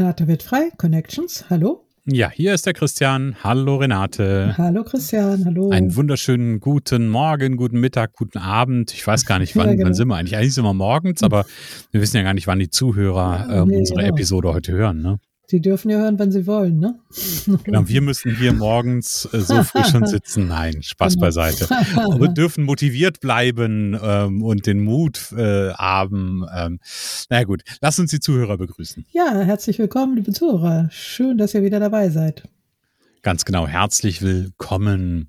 Renate wird frei, Connections, hallo. Ja, hier ist der Christian. Hallo Renate. Hallo Christian, hallo. Einen wunderschönen guten Morgen, guten Mittag, guten Abend. Ich weiß gar nicht, wann, ja, genau. wann sind wir eigentlich? Eigentlich sind wir morgens, aber wir wissen ja gar nicht, wann die Zuhörer äh, nee, unsere genau. Episode heute hören. Ne? Die dürfen ja hören, wenn sie wollen, ne? Genau, wir müssen hier morgens äh, so früh schon sitzen. Nein, Spaß genau. beiseite. Aber wir dürfen motiviert bleiben ähm, und den Mut äh, haben. Ähm, na gut, lass uns die Zuhörer begrüßen. Ja, herzlich willkommen, liebe Zuhörer. Schön, dass ihr wieder dabei seid. Ganz genau, herzlich willkommen.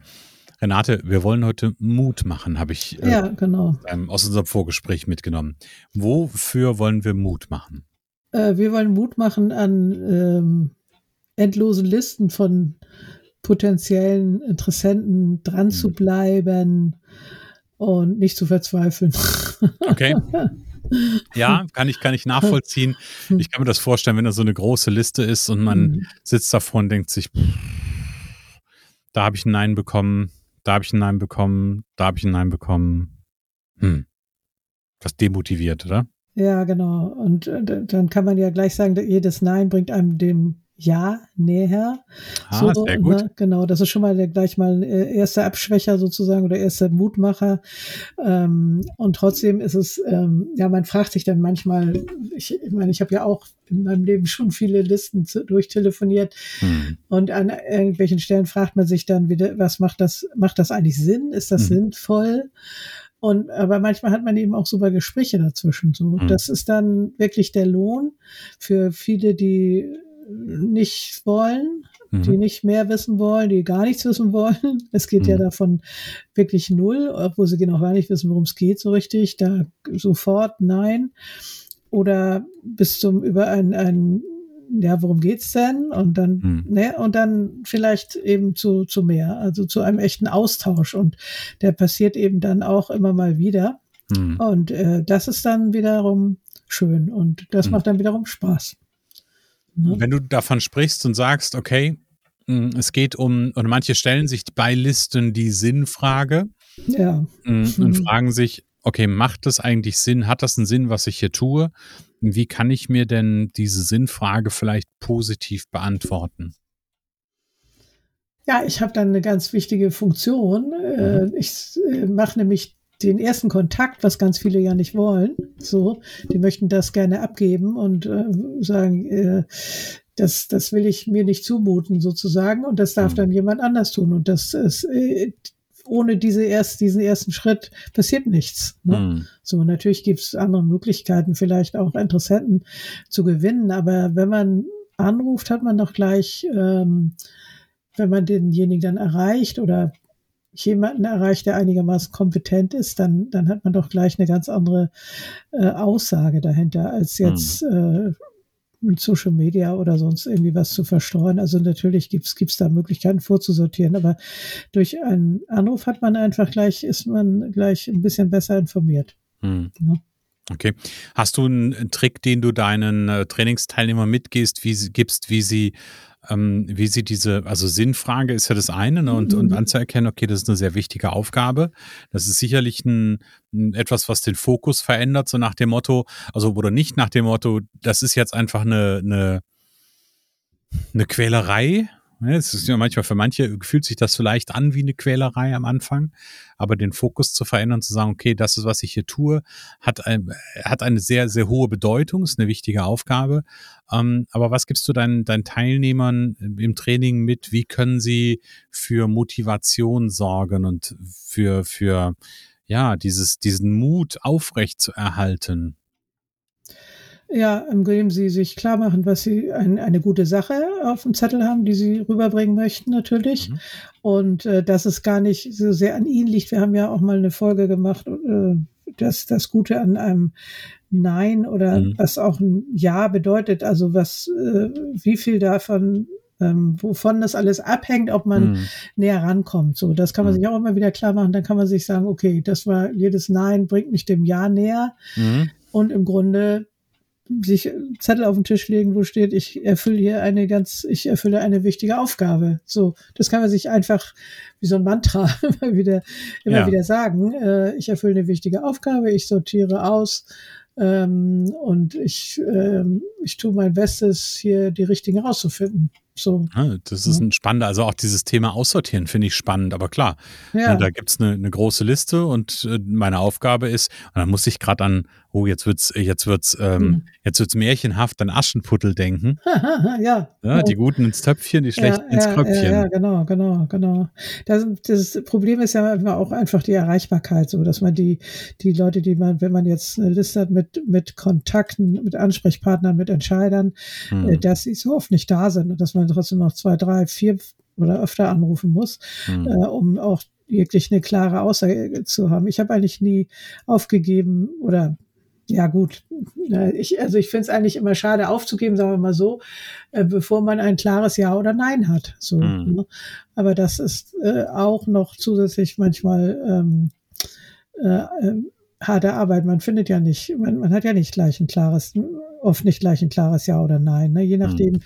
Renate, wir wollen heute Mut machen, habe ich äh, ja, genau. aus unserem Vorgespräch mitgenommen. Wofür wollen wir Mut machen? Äh, wir wollen Mut machen an ähm, endlosen Listen von potenziellen Interessenten dran mhm. zu bleiben und nicht zu verzweifeln. Okay. Ja, kann ich, kann ich nachvollziehen. Ich kann mir das vorstellen, wenn da so eine große Liste ist und man mhm. sitzt davor und denkt sich, da habe ich ein Nein bekommen, da habe ich ein Nein bekommen, da habe ich ein Nein bekommen. Hm. Das demotiviert, oder? Ja, genau. Und äh, dann kann man ja gleich sagen, jedes Nein bringt einem dem Ja näher. Ah, so, sehr gut. Ne, genau, das ist schon mal der, gleich mal äh, erster Abschwächer sozusagen oder erster Mutmacher. Ähm, und trotzdem ist es, ähm, ja, man fragt sich dann manchmal, ich, ich meine, ich habe ja auch in meinem Leben schon viele Listen zu, durchtelefoniert hm. und an irgendwelchen Stellen fragt man sich dann wieder, was macht das, macht das eigentlich Sinn? Ist das hm. sinnvoll? Und aber manchmal hat man eben auch super Gespräche dazwischen. So, mhm. das ist dann wirklich der Lohn für viele, die nicht wollen, mhm. die nicht mehr wissen wollen, die gar nichts wissen wollen. Es geht mhm. ja davon wirklich null, obwohl sie genau gar nicht wissen, worum es geht so richtig. Da sofort nein. Oder bis zum über ein, ein ja, worum geht's denn? Und dann, mhm. ne, und dann vielleicht eben zu, zu mehr, also zu einem echten Austausch. Und der passiert eben dann auch immer mal wieder. Mhm. Und äh, das ist dann wiederum schön und das mhm. macht dann wiederum Spaß. Ne? Wenn du davon sprichst und sagst, okay, hm, es geht um, und manche stellen sich bei Listen die Sinnfrage ja. Hm, und fragen sich, okay, macht das eigentlich Sinn? Hat das einen Sinn, was ich hier tue? Wie kann ich mir denn diese Sinnfrage vielleicht positiv beantworten? Ja, ich habe dann eine ganz wichtige Funktion. Äh, mhm. Ich äh, mache nämlich den ersten Kontakt, was ganz viele ja nicht wollen. So, die möchten das gerne abgeben und äh, sagen, das, das will ich mir nicht zumuten sozusagen und das darf mhm. dann jemand anders tun. Und das ist ohne diese erst, diesen ersten Schritt passiert nichts. Ne? Mhm. So, natürlich gibt es andere Möglichkeiten, vielleicht auch Interessenten zu gewinnen, aber wenn man anruft, hat man doch gleich, ähm, wenn man denjenigen dann erreicht oder jemanden erreicht, der einigermaßen kompetent ist, dann, dann hat man doch gleich eine ganz andere äh, Aussage dahinter, als hm. jetzt mhm. äh, mit Social Media oder sonst irgendwie was zu verstreuen. Also natürlich gibt's gibt's da Möglichkeiten vorzusortieren, aber durch einen Anruf hat man einfach gleich, ist man gleich ein bisschen besser informiert. Hm. Ja. Okay. Hast du einen Trick, den du deinen äh, Trainingsteilnehmern mitgehst, wie sie, gibst, wie sie ähm, wie sie diese, also Sinnfrage ist ja das eine, ne, und, mhm. und anzuerkennen, okay, das ist eine sehr wichtige Aufgabe. Das ist sicherlich ein, ein, etwas, was den Fokus verändert, so nach dem Motto, also oder nicht nach dem Motto, das ist jetzt einfach eine, eine, eine Quälerei, Es ist ja manchmal für manche fühlt sich das vielleicht an wie eine Quälerei am Anfang, aber den Fokus zu verändern, zu sagen, okay, das ist, was ich hier tue, hat, ein, hat eine sehr, sehr hohe Bedeutung, ist eine wichtige Aufgabe. Ähm, aber was gibst du deinen, deinen Teilnehmern im Training mit? Wie können sie für Motivation sorgen und für, für, ja, dieses, diesen Mut aufrecht zu erhalten? Ja, indem sie sich klar machen, was sie ein, eine gute Sache auf dem Zettel haben, die sie rüberbringen möchten natürlich. Mhm. Und äh, dass es gar nicht so sehr an ihnen liegt. Wir haben ja auch mal eine Folge gemacht, äh, dass das Gute an einem Nein oder mhm. was auch ein Ja bedeutet. Also was, äh, wie viel davon ähm, wovon das alles abhängt, ob man mhm. näher rankommt. So, das kann man mhm. sich auch immer wieder klar machen. Dann kann man sich sagen, okay, das war jedes Nein bringt mich dem Ja näher. Mhm. Und im Grunde sich Zettel auf den Tisch legen, wo steht, ich erfülle hier eine ganz, ich erfülle eine wichtige Aufgabe. So, das kann man sich einfach wie so ein Mantra immer wieder, immer ja. wieder sagen. Äh, ich erfülle eine wichtige Aufgabe, ich sortiere aus ähm, und ich, ähm, ich tue mein Bestes, hier die richtigen rauszufinden. So. Ja, das ist ein spannender, also auch dieses Thema Aussortieren finde ich spannend, aber klar, ja. da gibt es eine, eine, große Liste und äh, meine Aufgabe ist, und dann muss ich gerade an oh, jetzt wird's, jetzt wird's, ähm, mhm. jetzt wird's märchenhaft an Aschenputtel denken. ja. ja. Die Guten ins Töpfchen, die Schlechten ja, ins Kröpfchen. Ja, ja, genau, genau, genau. Das, das Problem ist ja immer auch einfach die Erreichbarkeit, so dass man die, die Leute, die man, wenn man jetzt eine Liste hat mit, mit Kontakten, mit Ansprechpartnern, mit Entscheidern, mhm. dass sie so oft nicht da sind und dass man trotzdem noch zwei, drei, vier oder öfter anrufen muss, mhm. äh, um auch wirklich eine klare Aussage zu haben. Ich habe eigentlich nie aufgegeben oder ja gut, ich, also ich finde es eigentlich immer schade aufzugeben, sagen wir mal so, äh, bevor man ein klares Ja oder Nein hat. So, mhm. ne? Aber das ist äh, auch noch zusätzlich manchmal ähm, äh, äh, harte Arbeit. Man findet ja nicht, man, man hat ja nicht gleich ein klares, oft nicht gleich ein klares Ja oder Nein, ne? je mhm. nachdem, mhm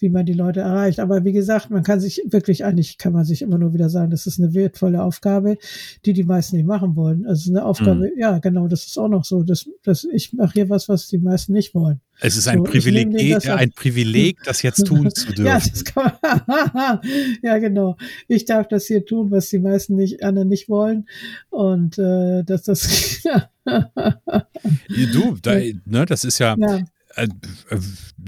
wie man die Leute erreicht. Aber wie gesagt, man kann sich wirklich eigentlich, kann man sich immer nur wieder sagen, das ist eine wertvolle Aufgabe, die die meisten nicht machen wollen. Also eine Aufgabe, mhm. ja, genau, das ist auch noch so, dass, dass ich mache hier was, was die meisten nicht wollen. Es ist ein so, Privileg, das ein Privileg, das jetzt tun zu dürfen. ja, das kann man, ja, genau. Ich darf das hier tun, was die meisten nicht, anderen nicht wollen. Und äh, dass das. du, da, ne, das ist ja, ja. Äh,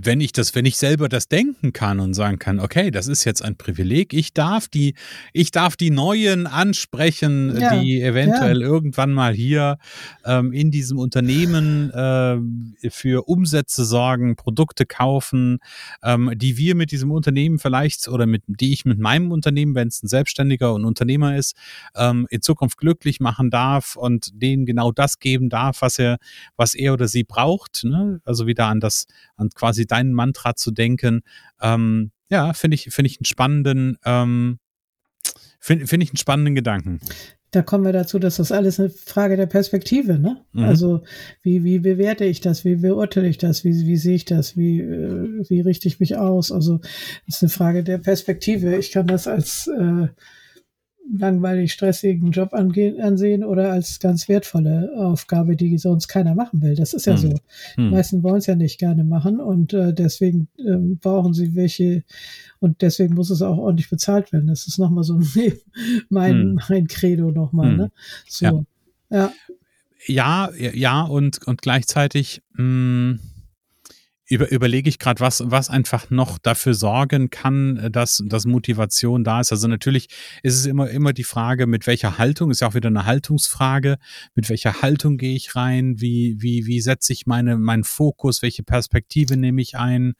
wenn ich das, wenn ich selber das denken kann und sagen kann, okay, das ist jetzt ein Privileg, ich darf die, ich darf die Neuen ansprechen, ja, die eventuell ja. irgendwann mal hier ähm, in diesem Unternehmen äh, für Umsätze sorgen, Produkte kaufen, ähm, die wir mit diesem Unternehmen vielleicht oder mit, die ich mit meinem Unternehmen, wenn es ein Selbstständiger und Unternehmer ist, ähm, in Zukunft glücklich machen darf und denen genau das geben darf, was er, was er oder sie braucht. Ne? Also wieder an das, an quasi dein Mantra zu denken. Ähm, ja, finde ich, finde ich einen spannenden, ähm, finde find ich einen spannenden Gedanken. Da kommen wir dazu, dass das alles eine Frage der Perspektive, ne? Mhm. Also wie, wie bewerte ich das, wie beurteile ich das, wie, wie sehe ich das, wie, äh, wie richte ich mich aus? Also das ist eine Frage der Perspektive. Ich kann das als äh, langweilig stressigen Job angehen, ansehen oder als ganz wertvolle Aufgabe, die sonst keiner machen will. Das ist ja hm. so. Die hm. meisten wollen es ja nicht gerne machen und äh, deswegen ähm, brauchen sie welche und deswegen muss es auch ordentlich bezahlt werden. Das ist nochmal so mein, hm. mein Credo nochmal. Hm. Ne? So. Ja. ja. Ja, ja, und, und gleichzeitig mh, hm, über, überlege ich gerade, was, was einfach noch dafür sorgen kann, äh, dass, dass Motivation da ist. Also natürlich ist es immer, immer die Frage, mit welcher Haltung, ist ja auch wieder eine Haltungsfrage, mit welcher Haltung gehe ich rein, wie, wie, wie setze ich meine, meinen Fokus, welche Perspektive nehme ich ein.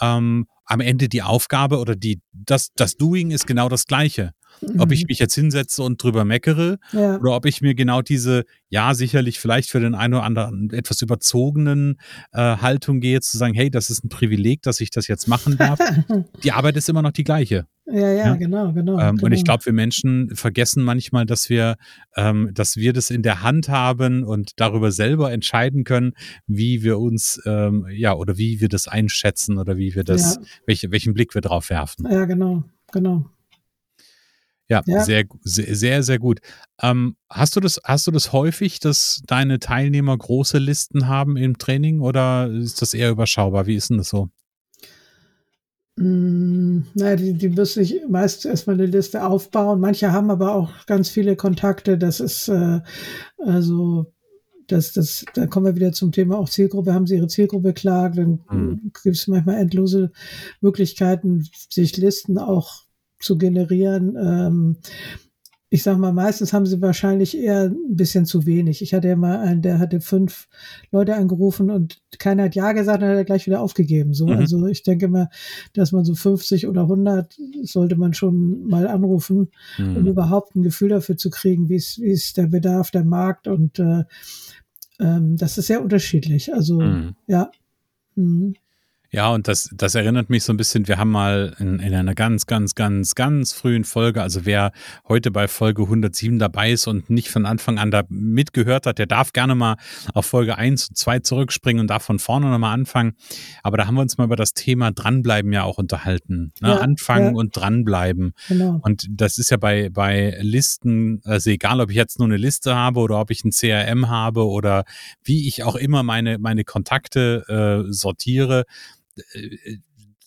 Ähm, am Ende die Aufgabe oder die, das, das Doing ist genau das Gleiche. Ob ich mhm. mich jetzt hinsetze und drüber meckere ja. oder ob ich mir genau diese, ja, sicherlich vielleicht für den einen oder anderen etwas überzogenen äh, Haltung gehe, zu sagen, hey, das ist ein Privileg, dass ich das jetzt machen darf. die Arbeit ist immer noch die gleiche. Ja, ja, ja? genau, genau, ähm, genau. Und ich genau. glaube, wir Menschen vergessen manchmal, dass wir, ähm, dass wir das in der Hand haben und darüber selber entscheiden können, wie wir uns, ähm, ja, oder wie wir das einschätzen oder wie wir das, ja. welche, welchen Blick wir drauf werfen. Ja, genau, genau. Ja, ja, Sehr, sehr, sehr gut. Ähm, hast du das, hast du das häufig, dass deine Teilnehmer große Listen haben im Training oder ist das eher überschaubar? Wie ist denn das so? Mm, na, die, die müssen sich meist erstmal eine Liste aufbauen. Manche haben aber auch ganz viele Kontakte. Das ist äh, also das, das, da kommen wir wieder zum Thema auch Zielgruppe. Haben Sie Ihre Zielgruppe klar? Dann mhm. gibt es manchmal endlose Möglichkeiten, sich Listen auch zu generieren. Ähm, ich sag mal, meistens haben sie wahrscheinlich eher ein bisschen zu wenig. Ich hatte ja mal einen, der hatte fünf Leute angerufen und keiner hat Ja gesagt, dann hat er gleich wieder aufgegeben. So, mhm. also ich denke mal, dass man so 50 oder 100 sollte man schon mal anrufen, mhm. um überhaupt ein Gefühl dafür zu kriegen, wie ist, wie ist der Bedarf, der Markt und äh, ähm, das ist sehr unterschiedlich. Also mhm. ja. Mhm. Ja, und das, das erinnert mich so ein bisschen, wir haben mal in, in einer ganz, ganz, ganz, ganz frühen Folge, also wer heute bei Folge 107 dabei ist und nicht von Anfang an da mitgehört hat, der darf gerne mal auf Folge 1 und 2 zurückspringen und darf von vorne nochmal anfangen. Aber da haben wir uns mal über das Thema Dranbleiben ja auch unterhalten. Ne? Ja, Anfangen ja. und dranbleiben. Genau. Und das ist ja bei, bei Listen, also egal, ob ich jetzt nur eine Liste habe oder ob ich ein CRM habe oder wie ich auch immer meine, meine Kontakte äh, sortiere, äh,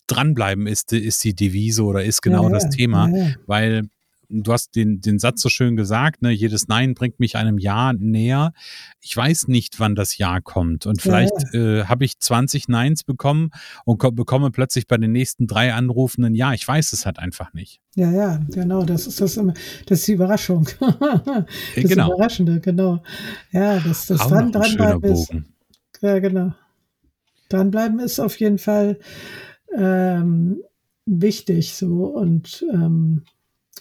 dranbleiben ist, ist die Devise oder ist genau ja, das Thema, ja, weil du hast den, den Satz so schön gesagt, ne, jedes Nein bringt mich einem Ja näher. Ich weiß nicht, wann das Ja kommt. Und vielleicht ja, ja. äh, habe ich 20 Neins bekommen und bekomme plötzlich bei den nächsten drei Anrufen ein Ja. Ich weiß es halt einfach nicht. Ja, ja, genau. Das ist das immer, das ist die Überraschung. das ist genau. Überraschende, genau. Ja, das, das dran, dranbleiben ist. Ja, genau dranbleiben ist auf jeden Fall ähm, wichtig so und ähm,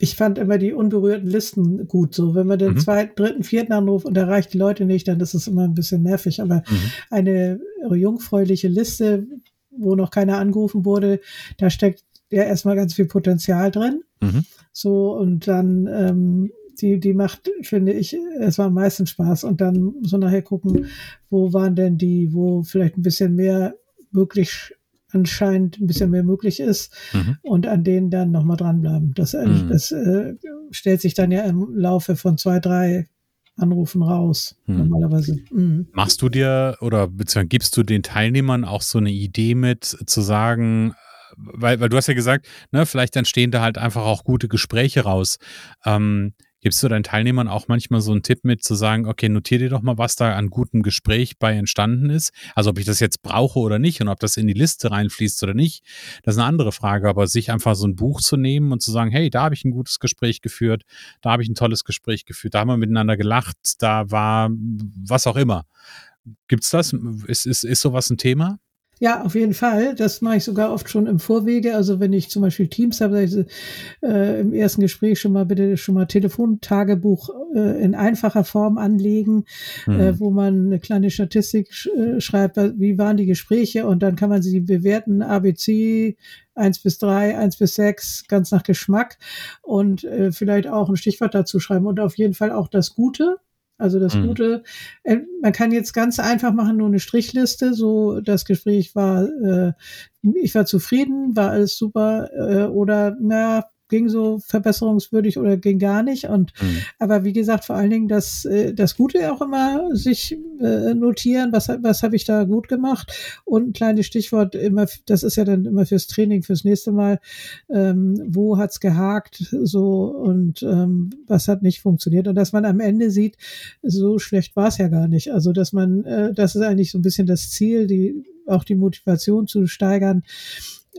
ich fand immer die unberührten Listen gut. So, wenn man den mhm. zweiten, dritten, vierten anruft und erreicht die Leute nicht, dann ist es immer ein bisschen nervig. Aber mhm. eine jungfräuliche Liste, wo noch keiner angerufen wurde, da steckt ja erstmal ganz viel Potenzial drin. Mhm. So, und dann, ähm, die, die macht, finde ich, es war am meisten Spaß. Und dann so nachher gucken, wo waren denn die, wo vielleicht ein bisschen mehr möglich anscheinend ein bisschen mehr möglich ist mhm. und an denen dann nochmal dranbleiben. Das, äh, mhm. das äh, stellt sich dann ja im Laufe von zwei, drei Anrufen raus, mhm. normalerweise. Mhm. Machst du dir oder beziehungsweise gibst du den Teilnehmern auch so eine Idee mit, zu sagen, weil, weil du hast ja gesagt, ne, vielleicht entstehen da halt einfach auch gute Gespräche raus. Ähm, Gibst du deinen Teilnehmern auch manchmal so einen Tipp mit, zu sagen, okay, notier dir doch mal, was da an gutem Gespräch bei entstanden ist? Also ob ich das jetzt brauche oder nicht und ob das in die Liste reinfließt oder nicht, das ist eine andere Frage. Aber sich einfach so ein Buch zu nehmen und zu sagen, hey, da habe ich ein gutes Gespräch geführt, da habe ich ein tolles Gespräch geführt, da haben wir miteinander gelacht, da war was auch immer. Gibt's das? Ist, ist, ist sowas ein Thema? Ja, auf jeden Fall. Das mache ich sogar oft schon im Vorwege. Also wenn ich zum Beispiel Teams habe, ich, äh, im ersten Gespräch schon mal bitte schon mal Telefontagebuch äh, in einfacher Form anlegen, mhm. äh, wo man eine kleine Statistik sch äh, schreibt, wie waren die Gespräche und dann kann man sie bewerten, ABC, eins bis drei, eins bis sechs, ganz nach Geschmack und äh, vielleicht auch ein Stichwort dazu schreiben und auf jeden Fall auch das Gute. Also das mhm. Gute, äh, man kann jetzt ganz einfach machen, nur eine Strichliste. So, das Gespräch war, äh, ich war zufrieden, war alles super, äh, oder na, ging so verbesserungswürdig oder ging gar nicht. Und mhm. aber wie gesagt, vor allen Dingen das, äh, das Gute auch immer sich äh, notieren, was, was habe ich da gut gemacht. Und ein kleines Stichwort immer, das ist ja dann immer fürs Training, fürs nächste Mal, ähm, wo hat's gehakt, so und ähm, was hat nicht funktioniert. Und dass man am Ende sieht, so schlecht war es ja gar nicht. Also dass man, äh, das ist eigentlich so ein bisschen das Ziel, die auch die Motivation zu steigern,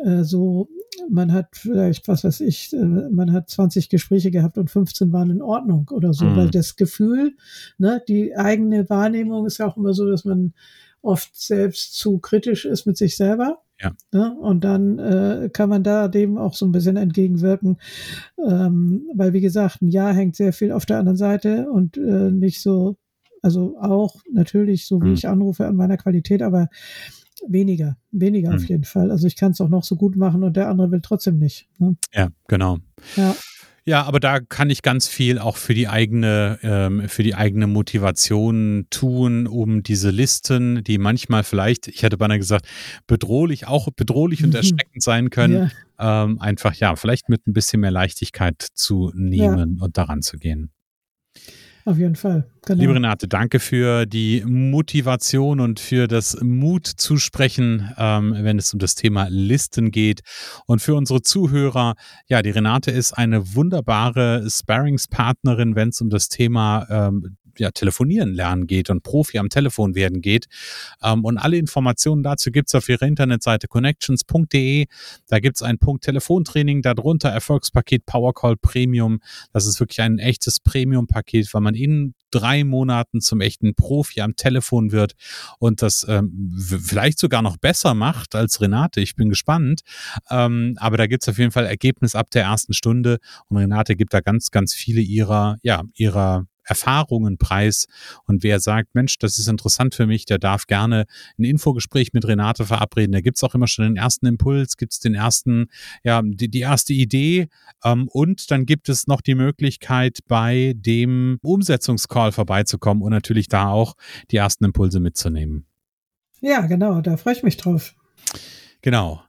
äh, so man hat vielleicht, was weiß ich, äh, man hat 20 Gespräche gehabt und 15 waren in Ordnung oder so, mhm. weil das Gefühl, ne, die eigene Wahrnehmung ist ja auch immer so, dass man oft selbst zu kritisch ist mit sich selber. Ja. Ne? Und dann äh, kann man da dem auch so ein bisschen entgegenwirken, ähm, weil wie gesagt, ein Ja hängt sehr viel auf der anderen Seite und äh, nicht so, also auch natürlich so wie mhm. ich anrufe an meiner Qualität, aber weniger, weniger hm. auf jeden Fall. Also ich kann es auch noch so gut machen und der andere will trotzdem nicht. Ne? Ja, genau. Ja. Ja, aber da kann ich ganz viel auch für die eigene, ähm, für die eigene Motivation tun, um diese Listen, die manchmal vielleicht, ich hätte beinahe gesagt, bedrohlich, auch bedrohlich und mhm. erschreckend sein können, ja. ähm, einfach ja, vielleicht mit ein bisschen mehr Leichtigkeit zu nehmen ja. und daran zu gehen. Auf jeden Fall. Genau. Liebe Renate, danke für die Motivation und für das Mut zu sprechen, ähm, wenn es um das Thema Listen geht. Und für unsere Zuhörer, ja, die Renate ist eine wunderbare Sparringspartnerin, wenn es um das Thema ähm, ja, telefonieren lernen geht und Profi am Telefon werden geht. Ähm, und alle Informationen dazu gibt's auf ihrer Internetseite connections.de. Da gibt's einen Punkt Telefontraining, darunter Erfolgspaket Powercall Premium. Das ist wirklich ein echtes Premium-Paket, weil man in drei Monaten zum echten Profi am Telefon wird und das ähm, vielleicht sogar noch besser macht als Renate. Ich bin gespannt. Ähm, aber da gibt's auf jeden Fall Ergebnis ab der ersten Stunde und Renate gibt da ganz, ganz viele ihrer, ja, ihrer Erfahrungen preis. Und wer sagt, Mensch, das ist interessant für mich, der darf gerne ein Infogespräch mit Renate verabreden. Da gibt's auch immer schon den ersten Impuls, gibt's den ersten, ja, die, die erste Idee. Ähm, und dann gibt es noch die Möglichkeit, bei dem Umsetzungscall vorbeizukommen und natürlich da auch die ersten Impulse mitzunehmen. Ja, genau, da freue ich mich drauf. Genau.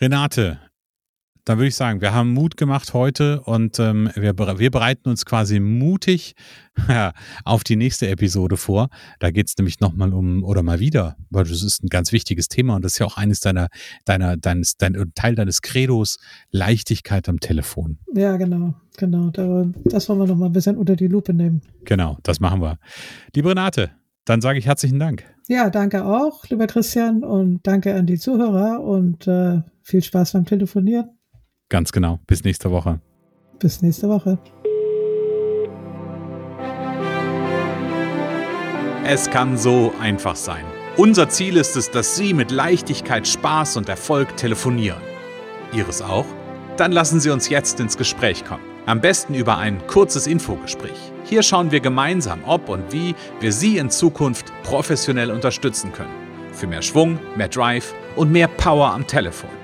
Renate, dann würde ich sagen, wir haben Mut gemacht heute und ähm, wir, wir bereiten uns quasi mutig auf die nächste Episode vor. Da geht es nämlich nochmal um, oder mal wieder, weil das ist ein ganz wichtiges Thema und das ist ja auch eines deiner, deiner, deines, dein Teil deines Credos, Leichtigkeit am Telefon. Ja, genau, genau. Das wollen wir nochmal ein bisschen unter die Lupe nehmen. Genau, das machen wir. Liebe Renate, dann sage ich herzlichen Dank. Ja, danke auch, lieber Christian, und danke an die Zuhörer und äh, viel Spaß beim Telefonieren. Ganz genau. Bis nächste Woche. Bis nächste Woche. Es kann so einfach sein. Unser Ziel ist es, dass Sie mit Leichtigkeit, Spaß und Erfolg telefonieren. Ihres auch? Dann lassen Sie uns jetzt ins Gespräch kommen. Am besten über ein kurzes Infogespräch. Hier schauen wir gemeinsam, ob und wie wir Sie in Zukunft professionell unterstützen können. Für mehr Schwung, mehr Drive und mehr Power am Telefon.